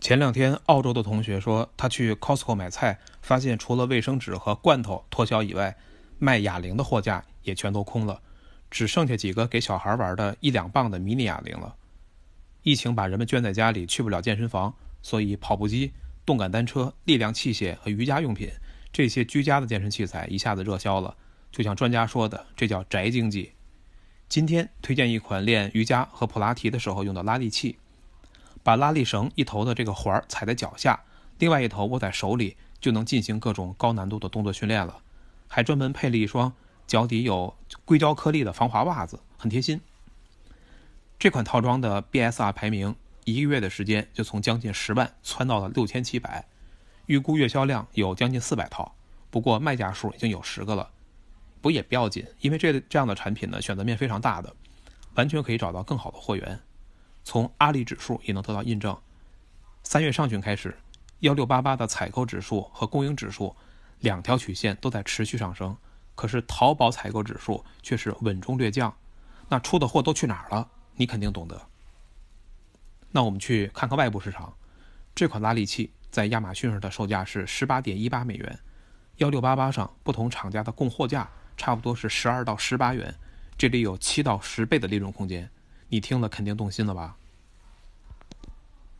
前两天，澳洲的同学说，他去 Costco 买菜，发现除了卫生纸和罐头脱销以外，卖哑铃的货架也全都空了，只剩下几个给小孩玩的一两磅的迷你哑铃了。疫情把人们圈在家里，去不了健身房，所以跑步机、动感单车、力量器械和瑜伽用品这些居家的健身器材一下子热销了。就像专家说的，这叫宅经济。今天推荐一款练瑜伽和普拉提的时候用的拉力器。把拉力绳一头的这个环踩在脚下，另外一头握在手里，就能进行各种高难度的动作训练了。还专门配了一双脚底有硅胶颗粒的防滑袜子，很贴心。这款套装的 BSR 排名，一个月的时间就从将近十万窜到了六千七百，预估月销量有将近四百套。不过卖家数已经有十个了，不也不要紧，因为这这样的产品呢，选择面非常大的，完全可以找到更好的货源。从阿里指数也能得到印证。三月上旬开始，幺六八八的采购指数和供应指数两条曲线都在持续上升，可是淘宝采购指数却是稳中略降。那出的货都去哪儿了？你肯定懂得。那我们去看看外部市场，这款拉力器在亚马逊上的售价是十八点一八美元，幺六八八上不同厂家的供货价差不多是十二到十八元，这里有七到十倍的利润空间。你听了肯定动心了吧？